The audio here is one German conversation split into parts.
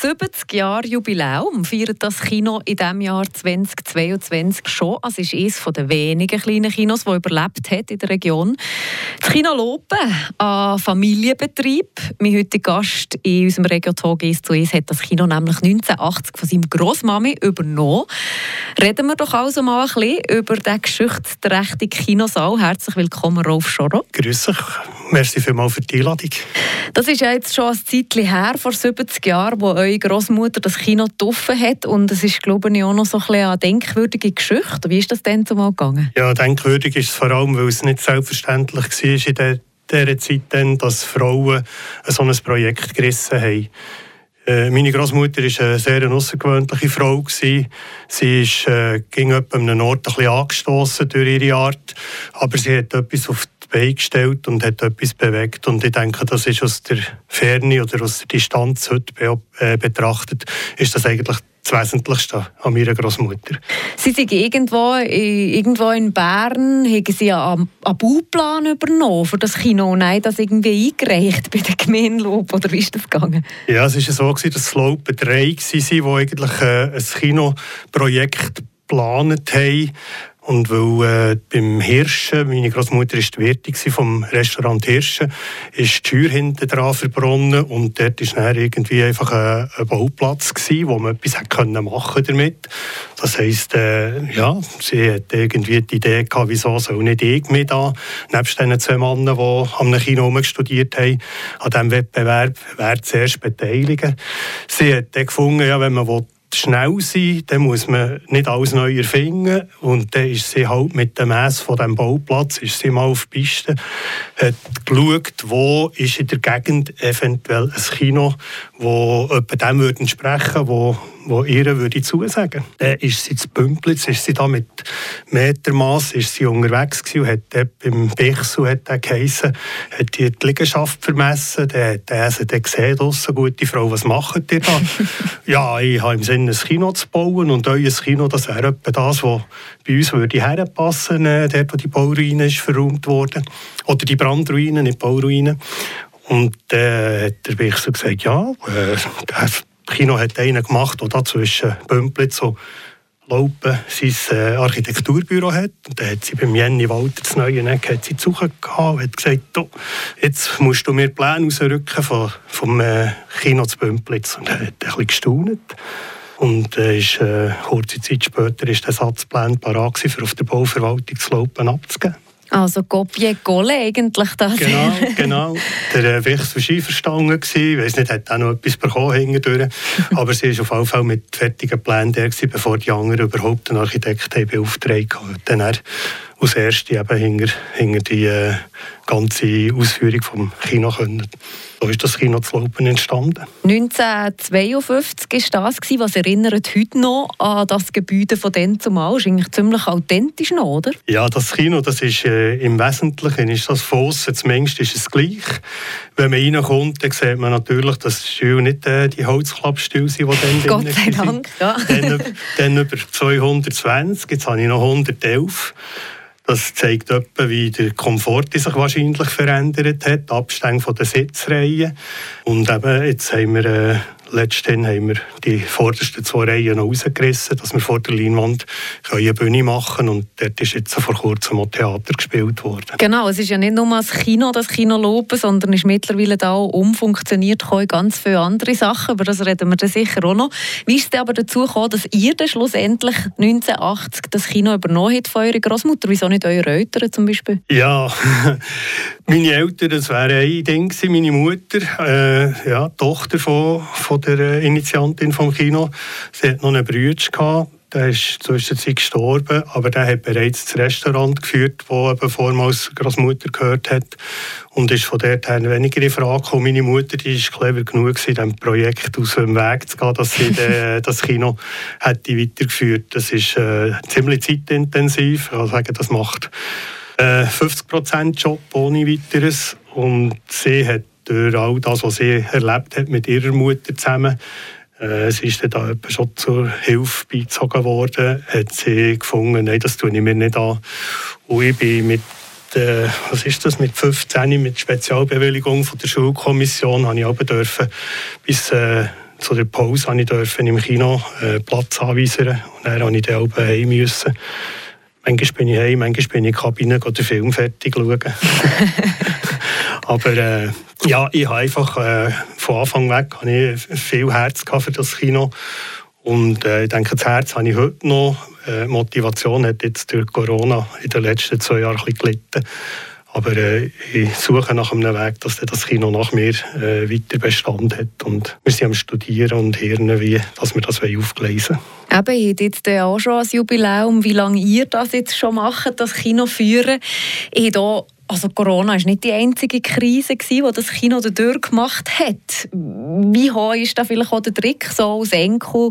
70 Jahre Jubiläum feiert das Kino in diesem Jahr 2022 schon. Es ist eines der wenigen kleinen Kinos, das überlebt hat in der Region. Das Kino Lopen, ein Familienbetrieb. Mein heutiger Gast in unserem Regio-Talk «Ist zu ist» hat das Kino nämlich 1980 von seinem Grossmami übernommen. Reden wir doch also mal ein bisschen über den geschichtsträchtigen Kinosaal. Herzlich willkommen, Rolf Schoro. Grüß dich. Merci vielmals für die Einladung. Das ist ja jetzt schon ein Zeitchen her, vor 70 Jahren, wo eure Großmutter das Kino getroffen hat. Und es ist, glaube ich, auch noch so eine denkwürdige Geschichte. Wie ist das denn zumal gegangen? Ja, denkwürdig ist es vor allem, weil es nicht selbstverständlich war in der, dieser Zeit, dann, dass Frauen so ein Projekt gerissen haben. Äh, meine Großmutter war eine sehr außergewöhnliche Frau. Sie ist, äh, ging an einem Ort ein bisschen angestoßen durch ihre Art, aber sie hat etwas auf die Beine gestellt und hat etwas bewegt. Und ich denke, das ist aus der Ferne oder aus der Distanz heute be äh, betrachtet, ist das eigentlich das Wesentlichste an meiner Großmutter. Sie sind irgendwo, irgendwo in Bern, haben Sie einen, einen Bauplan übernommen für das Kino und haben das irgendwie eingereicht bei der Gemeinde oder wie ist das gegangen? Ja, es war so, dass es Lopen drei waren, die eigentlich äh, ein Kinoprojekt geplant haben und weil äh, beim Hirschen, meine Großmutter war die Wirtin vom Restaurant Hirschen, ist die Tür hinten dran verbronnen und dort war dann irgendwie einfach ein, ein Bauplatz gewesen, wo man etwas können machen damit. Das heisst, äh, ja, sie hat irgendwie die Idee gehabt, wieso soll nicht ich mich da, nebst den zwei Männern, die am Kino studiert haben, an diesem Wettbewerb, wer zuerst beteiligen. Sie hat dann gefunden, ja, wenn man will, schnell sein, dann muss man nicht alles neu erfinden. Und dann ist sie halt mit dem Mess von dem Bauplatz ist sie mal auf die Piste, hat geschaut, wo ist in der Gegend eventuell ein Kino, wo etwa dem würde entsprechen, wo wo ihr würde zusagen. Dann ist sie zu Pümplitz, ist sie da mit Metermaß ist sie unterwegs gewesen hat dort beim Bichsu hat er geheissen, hat die, die Liegenschaft vermessen, dann hat er sie dann gesehen, draussen, gute Frau, was macht ihr da? ja, ich habe im Sinn, ein Kino zu bauen und euer Kino, das wäre etwa das, was bei uns würde herpassen, äh, dort, wo die Bauruine ist verräumt worden. Oder die Brandruine, nicht Bauruine. Und dann äh, hat der Bichsu gesagt, ja, äh, Kino hat einen gemacht, der zwischen Bümplitz und Laupen sein äh, Architekturbüro hat. Und dann hat sie beim Jenny Walter das neue Eck hat zu und hat gesagt, jetzt musst du mir Pläne ausrücken vom, vom äh, Kino zu Bümplitz. Und er hat ein bisschen gestaunt. Und äh, ist, äh, kurze Zeit später ist der Satzplan parat für auf der Bauverwaltung zu Laupen abzugeben. Also Kopie Golle eigentlich das. Genau, genau. Der äh, Wicht war einverstanden. Ich weiß nicht, hat auch noch etwas bekommen hinterher. Aber sie war auf jeden Fall mit fertigen Plänen der, bevor die anderen überhaupt einen Architekt beauftragt haben. Dann er als Erste eben hinter, hinter die äh, ganze Ausführung vom Kino können. So ist das Kino zu Laupen entstanden. 1952 war das, was erinnert heute noch an das Gebäude von dann zumal. Ist eigentlich ziemlich authentisch noch, oder? Ja, das Kino, das ist äh, im Wesentlichen ist das aussen, zumindest ist es gleich. Wenn man reinkommt, dann sieht man natürlich, dass die Stühle nicht äh, die Holzklappstühle sind, die dann Gott sei Dank, ja. Dann, dann über 220, jetzt habe ich noch 111. Das zeigt etwa, wie der Komfort sich wahrscheinlich verändert hat, Abstände der Sitzreihen. Und eben, jetzt haben wir äh, letztendlich haben wir die vordersten zwei Reihen noch rausgerissen, dass wir vor der Leinwand eine Bühne machen können. Und dort ist jetzt vor kurzem auch Theater gespielt worden. Genau, es ist ja nicht nur das Kino, das Kino Lopen, sondern ist mittlerweile da auch umfunktioniert ganz viele andere Sachen. Über das reden wir dann sicher auch noch. Wie ist es aber dazu gekommen, dass ihr dann schlussendlich 1980 das Kino übernommen habt von eurer Großmutter? Wieso nicht eure Eltern zum Beispiel? Ja, meine Eltern, das wäre ein Ding meine Mutter, äh, ja, Tochter von, von der äh, Initiantin vom Kino. Sie hat noch einen Bruder der ist zwischendurch gestorben, aber der hat bereits das Restaurant geführt, wo eben vormals Großmutter gehört hat und ist von dort her weniger in Frage gekommen. Meine Mutter die ist clever genug, in diesem Projekt aus dem Weg zu gehen, dass sie de, das Kino hätte weitergeführt. Das ist äh, ziemlich zeitintensiv. Ich kann sagen, das macht äh, 50% Job ohne weiteres und sie hat durch all das, was sie erlebt hat mit ihrer Mutter zusammen, äh, sie ist dann da schon zur Hilfe beizogen worden, hat sie gefunden, nein, das tue ich mir nicht an. Und ich bin mit äh, was ist das, mit 15 mit Spezialbewilligung von der Schulkommission habe ich aber dürfen bis äh, zu der Pause habe ich dürfen im Kino äh, Platz anweisen und dann habe ich dann auch heim müssen. Manchmal bin ich heim, manchmal bin ich in die Kabine den Film fertig schauen. Aber äh, ja, ich habe einfach äh, von Anfang weg habe ich viel Herz für das Kino. Und äh, ich denke, das Herz habe ich heute noch. Äh, Motivation hat jetzt durch Corona in den letzten zwei Jahren ein gelitten. Aber äh, ich suche nach einem Weg, dass das Kino nach mir äh, weiter Bestand hat. Und wir sind am Studieren und hören, wie dass wir das aufgleisen wollen. Eben, ihr habt jetzt auch schon ein Jubiläum, wie lange ihr das jetzt schon macht, das Kino führen. Ich also Corona war nicht die einzige Krise, die das Kino durchgemacht hat. Wie hoch ist da vielleicht auch der Trick, so als Enkel,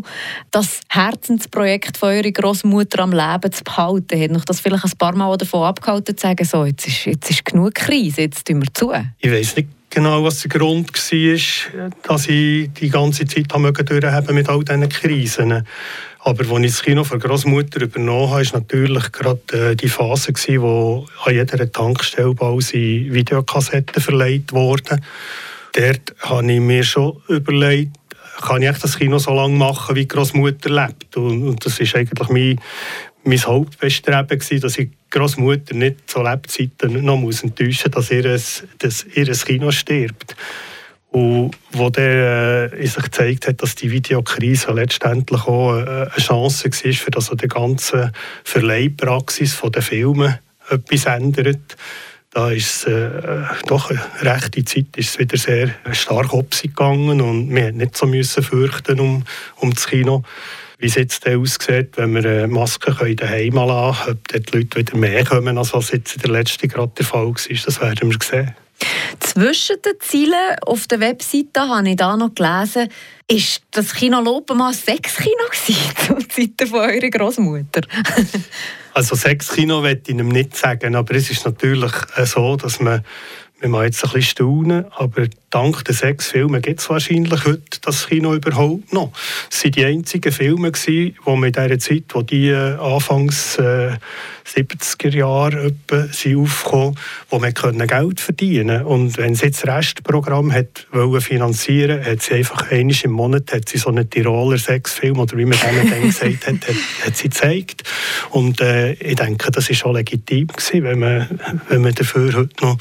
das Herzensprojekt von eurer Großmutter am Leben zu behalten? Hat noch das vielleicht ein paar Mal davon abgehalten, zu sagen, so, jetzt ist, jetzt ist genug Krise, jetzt tun wir zu? Ich weiß nicht genau, was der Grund war, dass ich die ganze Zeit durchhaben mit all diesen Krisen. Aber als ich das Kino von Großmutter übernommen habe, war natürlich gerade äh, die Phase, gewesen, wo an jeder Tankstelle Videokassetten verleiht wurden. Dort habe ich mir schon überlegt, kann ich das Kino so lange machen, wie Großmutter lebt. Und, das ist eigentlich mein, mein Hauptbestreben gewesen, dass ich Großmutter nicht zu Lebzeiten noch enttäuschen muss, dass ihr, dass ihr Kino stirbt. Und wo der äh, sich gezeigt hat, dass die Videokrise letztendlich auch äh, eine Chance war, für das die ganze Verleihpraxis der Filme etwas ändert. Da ist äh, doch eine rechte Zeit ist es wieder sehr stark gegangen und wir nicht so müssen fürchten um, um das Kino. Wie es jetzt aussieht, wenn wir äh, Masken daheim lassen können, ob die Leute wieder mehr kommen, als was jetzt in der letzten gerade der Fall war, das werden wir sehen. Zwischen den Zielen auf der Webseite habe ich da noch gelesen, ist das Kino Lopenmann Sexkino zu Zeiten von eurer Großmutter? also Sexkino will ich ihm nicht sagen, aber es ist natürlich äh, so, dass man wir machen jetzt ein bisschen staunen, aber dank der sechs Filmen gibt es wahrscheinlich heute das Kino überhaupt noch. Es waren die einzigen Filme, die wir in dieser Zeit, wo die äh, anfangs äh, 70er Jahre sind aufgekommen, wo man Geld verdienen konnte. Und wenn sie jetzt das Restprogramm hat wollen finanzieren hat sie einfach einmal im Monat hat sie so einen Tiroler Sexfilm, oder wie man denen dann gesagt hat, hat, hat sie gezeigt. Und äh, ich denke, das war schon legitim gewesen, wenn man, wenn man dafür heute noch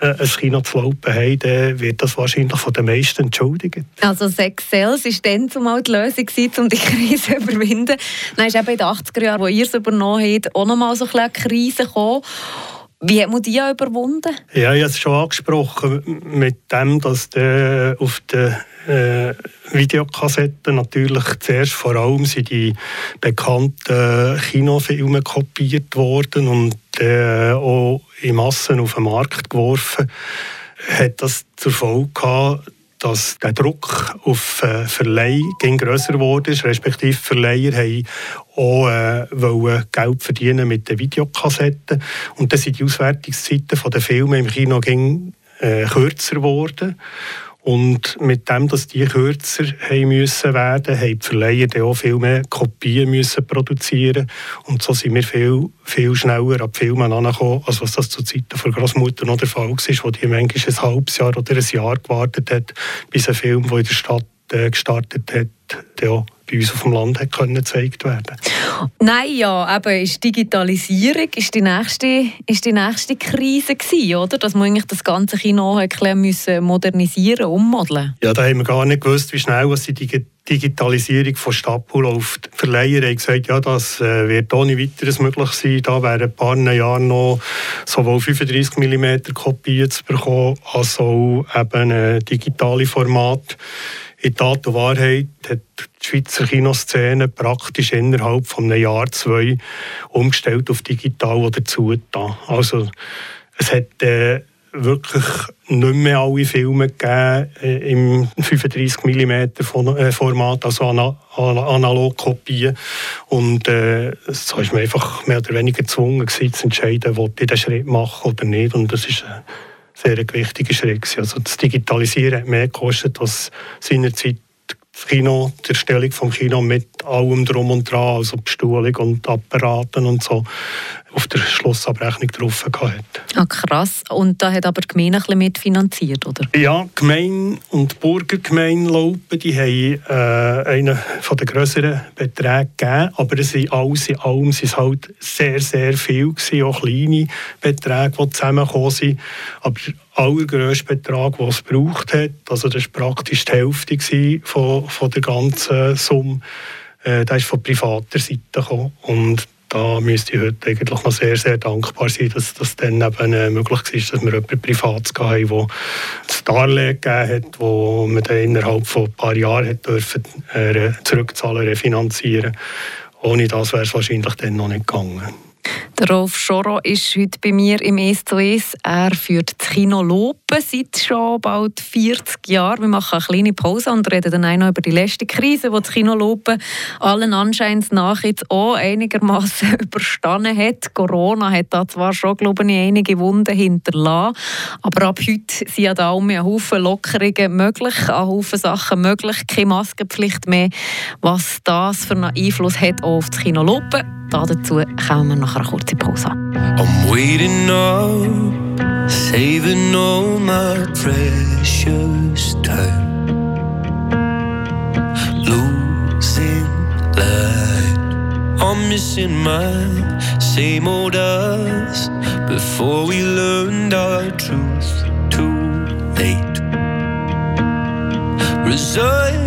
ein Kino zu laufen haben, dann wird das wahrscheinlich von den meisten entschuldigt. Also Sex Sales war dann zumal die Lösung, um die Krise zu überwinden. Dann ist eben in den 80er Jahren, wo ihr es übernommen habt, auch noch mal so eine Krise gekommen. Wie hat man die überwunden? Ja, ich habe es schon angesprochen, mit dem, dass der auf den äh, Videokassetten natürlich zuerst vor allem sind die bekannten Kinofilme kopiert worden und äh, auch in Massen auf den Markt geworfen, hat das zur Folge gehabt, dass der Druck auf äh, Verleih grösser wurde, respektive Verleiher haben auch äh, Geld verdienen mit den Videokassetten. Und dann sind die Auswertungszeiten der Filme im Kino ging, äh, kürzer geworden und mit dem, dass die kürzer haben müssen werden, haben die Verleiher dann auch viel mehr Kopien müssen produzieren. Und so sind wir viel, viel schneller an die Filme angekommen, als was das zu Zeiten von Großmutter noch der Fall war, wo die manchmal ein halbes Jahr oder ein Jahr gewartet hat, bis ein Film, der in der Stadt äh, gestartet hat, bei uns auf dem Land hat können gezeigt werden Nein, ja, eben ist Digitalisierung ist die nächste, ist die nächste Krise gewesen, oder? Dass man eigentlich das ganze Kino müssen modernisieren, ummodeln. Ja, da haben wir gar nicht gewusst, wie schnell was die Digitalisierung von Stadtpool läuft. Die Verleiher haben gesagt, ja, das äh, wird ohne weiteres möglich sein. Da wären ein paar Jahren noch sowohl 35 mm Kopien zu bekommen, als auch eben ein digitale Format in Tat und Wahrheit hat die Schweizer Kinoszene praktisch innerhalb von einem Jahr, zwei umgestellt auf digital oder dazu Also es hat äh, wirklich nicht mehr alle Filme gegeben äh, im 35 mm äh, Format, also ana analog Kopien. Und äh, so ist man einfach mehr oder weniger gezwungen zu entscheiden, ob ich den Schritt machen oder nicht. Und das ist äh, sehr ein Schritt. Also das Digitalisieren hat mehr gekostet als seinerzeit Kino, die Erstellung vom Kino mit allem drum und dran, also Bestuhlung und Apparaten und so, auf der Schlussabrechnung drauf hatte. Ah, krass. Und da hat aber die Gemeinde ein bisschen mitfinanziert, oder? Ja, die Gemeinde und die Burgergemeinde Laupen, die haben äh, einen von den grösseren Beträgen gegeben, aber es sind alles in allem sind halt sehr, sehr viel gewesen, auch kleine Beträge, die zusammengekommen sind. Aber der allergrösste Betrag, den es gebraucht hat, also das war praktisch die Hälfte von, von der ganzen Summe, äh, der ist von privater Seite gekommen. Und da müsste ich heute eigentlich noch sehr, sehr dankbar sein, dass das dann eben äh, möglich war, dass wir jemanden Privates hatten, der das Darlehen gegeben hat, wo man dann innerhalb von ein paar Jahren hat dürfen, äh, zurückzahlen, refinanzieren. Ohne das wäre es wahrscheinlich dann noch nicht gegangen. Der Rolf Schoro ist heute bei mir im «Es zu Es». Er führt das Kino Lopen seit schon bald 40 Jahren. Wir machen eine kleine Pause und reden dann auch noch über die letzte Krise, die das Kino Lopen allen Anscheins nach jetzt auch einigermaßen überstanden hat. Corona hat da zwar schon, glaube ich, einige Wunden hinterlassen, aber ab heute sind ja da um ein Haufen Lockerungen möglich, ein Haufen Sachen möglich, keine Maskenpflicht mehr. Was das für einen Einfluss hat auf das Kino Lopen, dazu kommen wir nach einer kurzen Pause. I'm waiting up, saving all my precious time. Losing light, I'm missing my same old us before we learned our truth too late. Resigned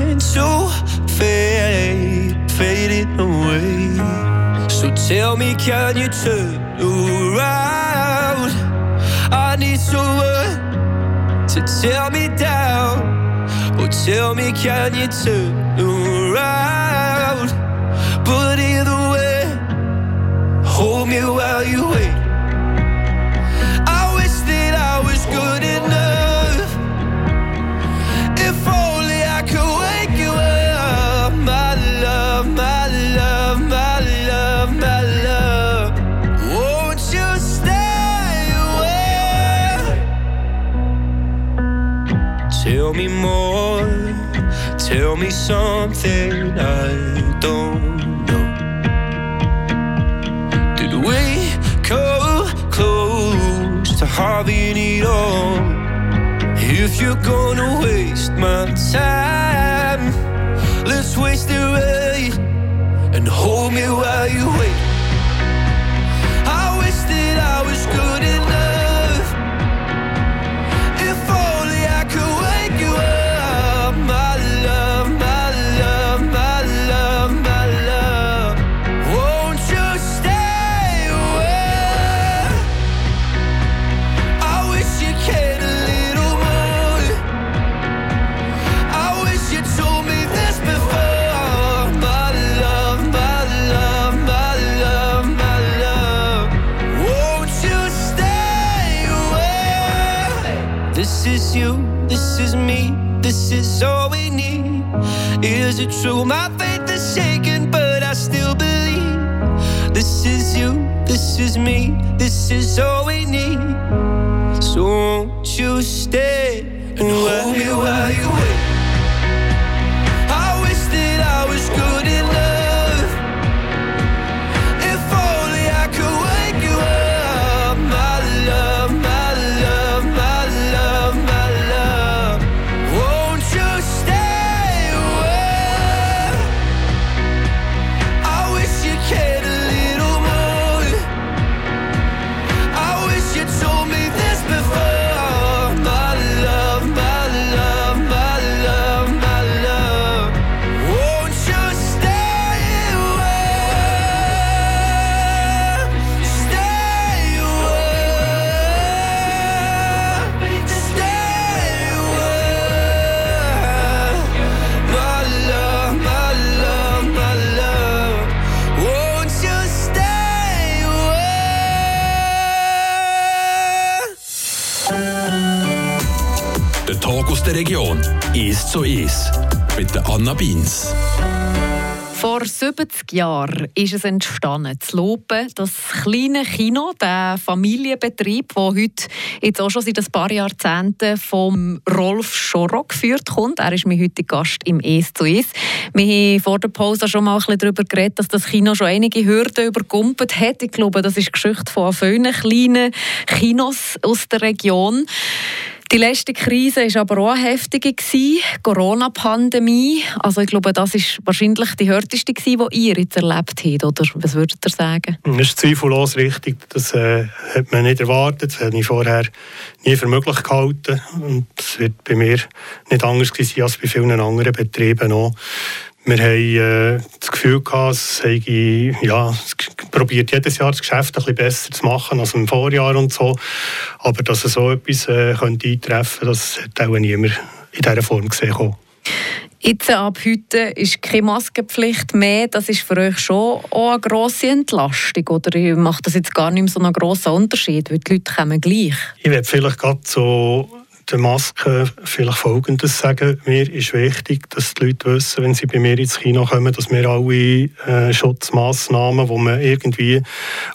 tell me, can you turn around? I need someone to tear me down. Oh, tell me, can you turn around? But either way, hold me while you wait. Me something I don't know. Did we come close to having it all? If you're gonna waste my time, let's waste it right and hold me while Ist so ist. Mit der Anna Beins. Vor 70 Jahren ist es entstanden, zu Lopen, das kleine Kino, der Familienbetrieb, der heute jetzt auch schon seit ein paar Jahrzehnten vom Rolf Schorro geführt kommt. Er ist mein heutiger Gast im «Es zu Es». Wir haben vor der Pause schon mal ein bisschen darüber geredet, dass das Kino schon einige Hürden überkumpelt hat. Ich glaube, das ist die Geschichte von vielen kleinen Kinos aus der Region. Die letzte Krise war aber auch eine heftige. Corona-Pandemie. Also ich glaube, das ist wahrscheinlich die härteste, die ihr jetzt erlebt habt. Oder was würdet ihr sagen? Das ist zweifellos richtig. Das äh, hat man nicht erwartet. Das habe ich vorher nie für möglich gehalten. Und es wird bei mir nicht anders sein als bei vielen anderen Betrieben auch. Wir haben äh, das Gefühl gehabt, es ja, probiert jedes Jahr das Geschäft ein bisschen besser zu machen als im Vorjahr und so. Aber dass so etwas äh, könnte eintreffen könnte, das hat auch niemand in dieser Form gesehen. Jetzt ab heute ist keine Maskenpflicht mehr. Das ist für euch schon auch eine grosse Entlastung. Oder macht das jetzt gar nicht mehr so einen grossen Unterschied? Weil die Leute kommen gleich. Ich werde vielleicht gerade so der Maske vielleicht Folgendes sagen. Mir ist wichtig, dass die Leute wissen, wenn sie bei mir ins Kino kommen, dass wir alle äh, Schutzmaßnahmen, die man irgendwie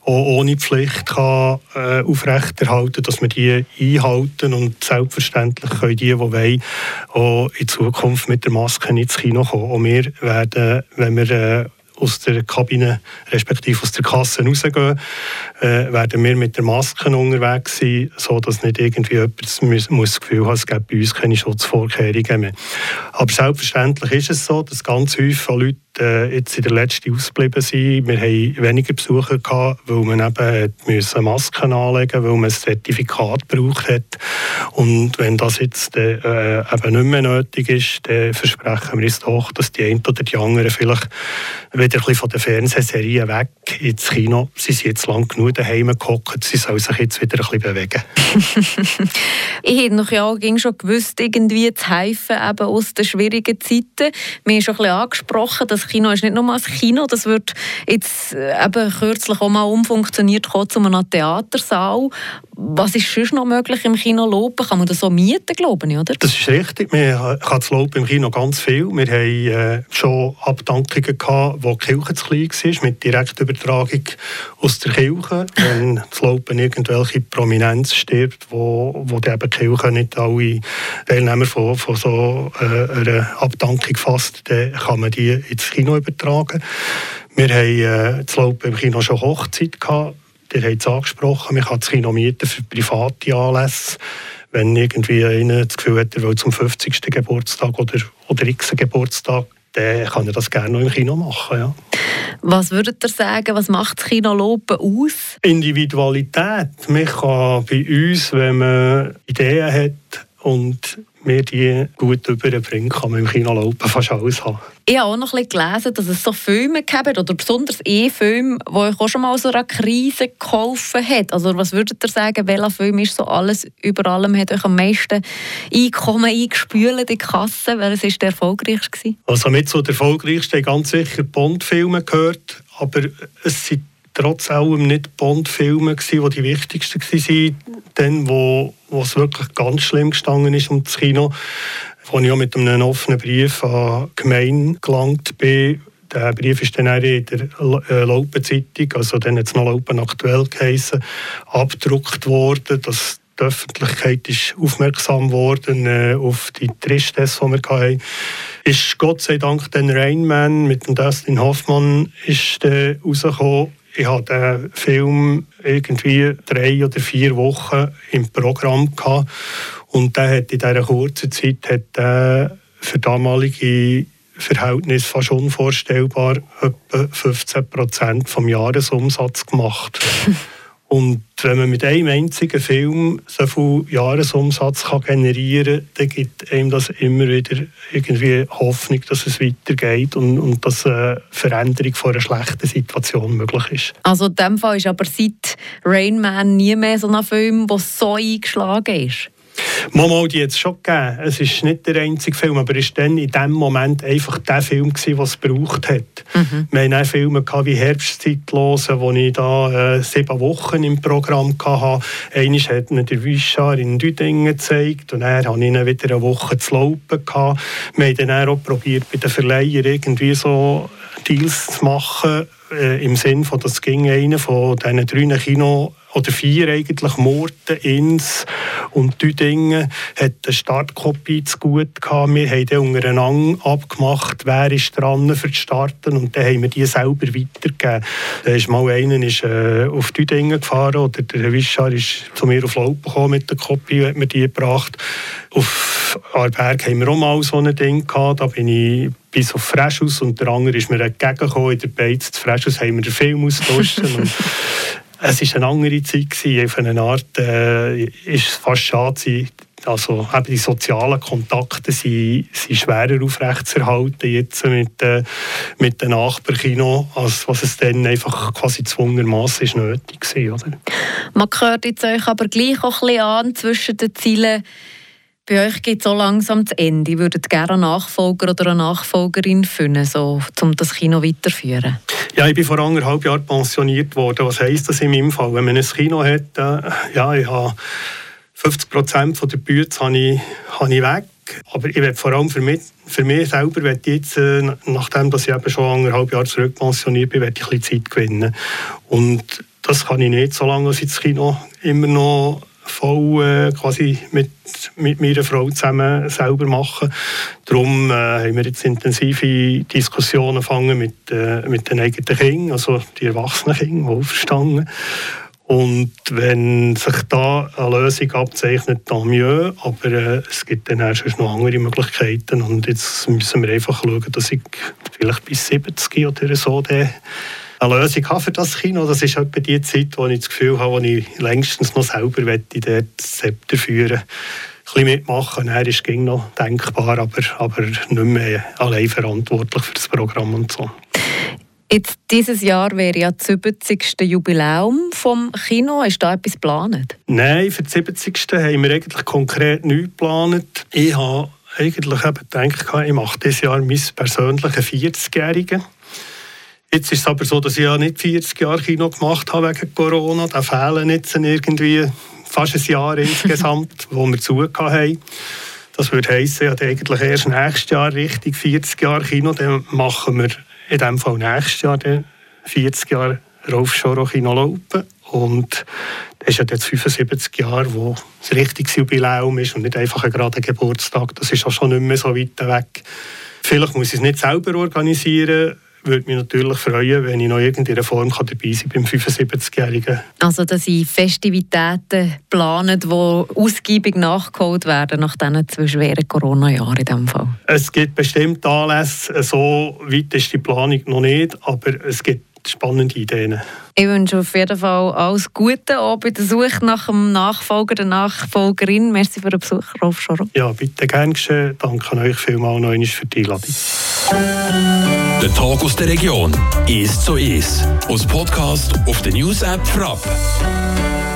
auch ohne Pflicht kann, äh, aufrechterhalten dass wir die einhalten und selbstverständlich können die, die wollen, auch in Zukunft mit der Maske ins Kino kommen. Und wir werden, wenn wir äh, aus der Kabine respektive aus der Kasse rausgehen, äh, werden wir mit der Maske unterwegs sein, sodass nicht irgendwie jemand muss, muss das Gefühl hat, es gibt bei uns keine Schutzvorkehrungen mehr. Aber selbstverständlich ist es so, dass ganz häufig Leute äh, jetzt in der letzten ausgeblieben sind. Wir haben weniger Besucher gehabt, weil man eben Masken anlegen weil man ein Zertifikat gebraucht hat. Und wenn das jetzt äh, eben nicht mehr nötig ist, dann versprechen wir uns doch, dass die einen oder die anderen vielleicht wieder ein bisschen von der Fernsehserien weg ins Kino. Sie sind jetzt lang genug daheim gehockt, sie sollen sich jetzt wieder ein bisschen bewegen. ich hätte noch ja schon gewusst, irgendwie zu helfen eben aus den schwierigen Zeiten. Wir haben schon ein bisschen angesprochen, dass Kino ist nicht nur ein Kino, das wird jetzt äh, eben kürzlich auch mal umfunktioniert zu einem Theatersaal. Was ist sonst noch möglich im Kino Lopen? Kann man das so mieten, glaube ich, oder? Das ist richtig. Man kann das Lopen im Kino ganz viel. Wir haben äh, schon Abdankungen gehabt, wo die Kirche zu klein war, mit Direktübertragung aus der Kirche. Wenn das Lopen irgendwelche Prominenz stirbt, wo, wo die, eben Kirche nicht alle Teilnehmer von, von so äh, einer Abdankung fasst, dann kann man die ins Kino übertragen. Wir haben äh, das Lopen im Kino schon Hochzeit gehabt Ihr habt es angesprochen, man kann das Kino mieten für private Anlässe. Wenn irgendwie einer das Gefühl hat, er will zum 50. Geburtstag oder, oder x Geburtstag, dann kann er das gerne noch im Kino machen. Ja. Was würdet ihr sagen, was macht das Kino Lopen aus? Individualität. Man kann bei uns, wenn man Ideen hat und mir die gut überbringen, kann man im Kino laufen fast alles haben. Ich habe auch noch ein bisschen gelesen, dass es so Filme gibt, oder besonders E-Filme, die euch auch schon mal so einer Krise geholfen hat. Also was würdet ihr sagen, welcher Film ist so alles, über allem hat euch am meisten Einkommen eingespült in die Kasse? Welches war der erfolgreichste? Gewesen? Also mit so der erfolgreichste ganz sicher Bond-Filme gehört, aber es sind trotz allem nicht Bond-Filme die die wichtigsten waren, dann, wo, wo es wirklich ganz schlimm gestanden ist um das Kino, wo ich auch mit einem offenen Brief an die Gemeinde gelangt bin. Der Brief ist dann in der äh, Laupen-Zeitung, also dann hat es noch Laupen aktuell geheissen, abgedruckt worden, dass die Öffentlichkeit ist aufmerksam worden äh, auf die Tristesse, die wir hatten. Ist Gott sei Dank den Rainman mit dem Dustin Hoffmann ist, äh, rausgekommen ich hatte den Film irgendwie drei oder vier Wochen im Programm gehabt und der hat in dieser kurzen Zeit hat der für damalige Verhältnis fast unvorstellbar etwa 15 Prozent vom Jahresumsatz gemacht. Und wenn man mit einem einzigen Film so viel Jahresumsatz kann generieren kann, dann gibt einem das immer wieder irgendwie Hoffnung, dass es weitergeht und, und dass eine Veränderung von einer schlechten Situation möglich ist. Also in dem Fall ist aber seit Rain Man nie mehr so ein Film, der so eingeschlagen ist? Mal, die jetzt schon gegeben. Es ist nicht der einzige Film, aber es war dann in dem Moment einfach der Film, den es gebraucht hat. Mhm. Wir hatten auch Filme wie Herbstzeitlose, wo ich da äh, sieben Wochen im Programm hatte. Einmal hat mir der Wischar in Düdingen gezeigt und dann hatte ich ihn wieder eine Woche zu laufen. Wir haben dann auch probiert, bei den Verleihern irgendwie so Deals zu machen, äh, im Sinne von, das ging einer von diesen drei Kinos oder vier eigentlich, Murten, Inns und Düdingen, hat eine Startkopie zu gut gehabt. Wir haben dann untereinander abgemacht, wer ist dran für zu starten und dann haben wir die selber weitergegeben. Da ist mal einer ist, äh, auf Düdingen gefahren oder der Wischar ist zu mir auf Laub gekommen mit der Kopie, hat mir die gebracht. Auf Arberg haben wir auch mal so ein Ding gehabt, da bin ich bis auf Freschus und der andere ist mir entgegengekommen. In der Beiz Freschus haben wir den Film austauschen. es war eine andere Zeit. Gewesen. Auf eine Art äh, ist es fast schade, also eben die sozialen Kontakte sind, sind schwerer aufrechtzuerhalten jetzt mit, äh, mit den Nachbarkino, als was es dann einfach quasi zwungenermassen ist nötig war. Oder? Man hört jetzt euch aber gleich auch ein bisschen an zwischen den Zielen bei euch geht so langsam zu Ende. Ihr würdet gerne einen Nachfolger oder eine Nachfolgerin finden, so, um das Kino weiterzuführen? Ja, ich bin vor anderthalb Jahren pensioniert worden. Was heisst das in meinem Fall? Wenn man ein Kino hat, äh, ja, ich habe 50 Prozent der Bütze habe ich, habe ich weg. Aber ich will vor allem für mich, für mich selber, will jetzt, äh, nachdem dass ich eben schon anderthalb Jahre zurück pensioniert bin, will ich ein bisschen Zeit gewinnen. Und das kann ich nicht, solange ich das Kino immer noch voll äh, quasi mit, mit meiner Frau zusammen selber machen. Darum äh, haben wir jetzt intensive Diskussionen angefangen mit, äh, mit den eigenen Kindern, also die erwachsenen Kinder, wohlverstanden. Und wenn sich da eine Lösung abzeichnet, dann mieux, aber äh, es gibt dann auch noch andere Möglichkeiten und jetzt müssen wir einfach schauen, dass ich vielleicht bis 70 oder so den eine Lösung habe für das Kino. Das ist etwa die Zeit, wo ich das Gefühl habe, wo ich längstens noch selber dort das Zepter führen ein bisschen mitmachen. Er ist ging noch denkbar, aber, aber nicht mehr allein verantwortlich für das Programm und so. Jetzt, dieses Jahr wäre ja das 70. Jubiläum vom Kino. Ist da etwas geplant? Nein, für das 70. haben wir eigentlich konkret nichts geplant. Ich habe eigentlich eben gedacht, ich mache dieses Jahr mein persönliches 40-Jähriges. Jetzt ist es aber so, dass ich ja nicht 40 Jahre Kino gemacht habe wegen Corona. Da fehlen jetzt irgendwie fast ein Jahr insgesamt, wo wir zugehört haben. Das würde heissen, ja, eigentlich erst nächstes Jahr richtig 40 Jahre Kino. Dann machen wir in diesem Fall nächstes Jahr 40 Jahre Rolf Schoro Kino Laupen. Und das ist ja jetzt 75 Jahre, wo das richtige Jubiläum ist und nicht einfach ein gerader Geburtstag. Das ist auch schon nicht mehr so weit weg. Vielleicht muss ich es nicht selber organisieren würde mich natürlich freuen, wenn ich noch irgendeine Form dabei sein kann beim 75-Jährigen. Also, dass Sie Festivitäten planen, die ausgiebig nachgeholt werden nach diesen zwei schweren Corona-Jahren in diesem Fall? Es gibt bestimmt Anlässe, so weit ist die Planung noch nicht, aber es gibt spannende Ideen. Ich wünsche auf jeden Fall alles Gute auch bei der Suche nach einem Nachfolger, der Nachfolgerin. Merci für den Besuch, Rolf Schoro. Ja, bitte gerne geschehen. Danke euch vielmals noch für die Einladung. Der Tag aus der Region ist so ist. Aus Podcast auf der News App Frapp.